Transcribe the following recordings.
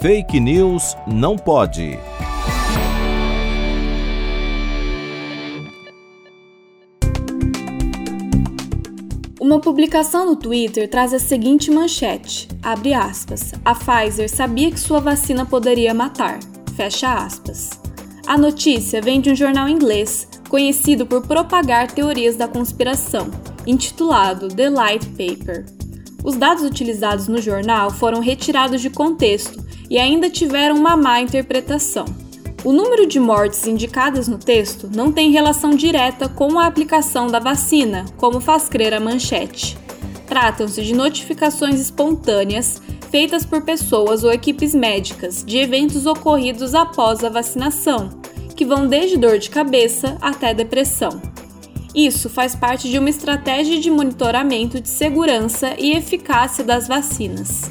Fake News não pode. Uma publicação no Twitter traz a seguinte manchete: abre aspas. A Pfizer sabia que sua vacina poderia matar. Fecha aspas. A notícia vem de um jornal inglês conhecido por propagar teorias da conspiração, intitulado The Light Paper. Os dados utilizados no jornal foram retirados de contexto e ainda tiveram uma má interpretação. O número de mortes indicadas no texto não tem relação direta com a aplicação da vacina, como faz crer a manchete. Tratam-se de notificações espontâneas feitas por pessoas ou equipes médicas de eventos ocorridos após a vacinação, que vão desde dor de cabeça até depressão. Isso faz parte de uma estratégia de monitoramento de segurança e eficácia das vacinas.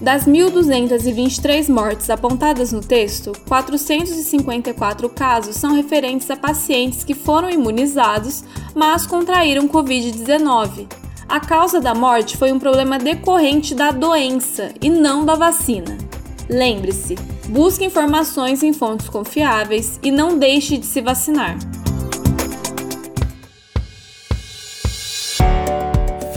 Das 1.223 mortes apontadas no texto, 454 casos são referentes a pacientes que foram imunizados, mas contraíram Covid-19. A causa da morte foi um problema decorrente da doença e não da vacina. Lembre-se, busque informações em fontes confiáveis e não deixe de se vacinar.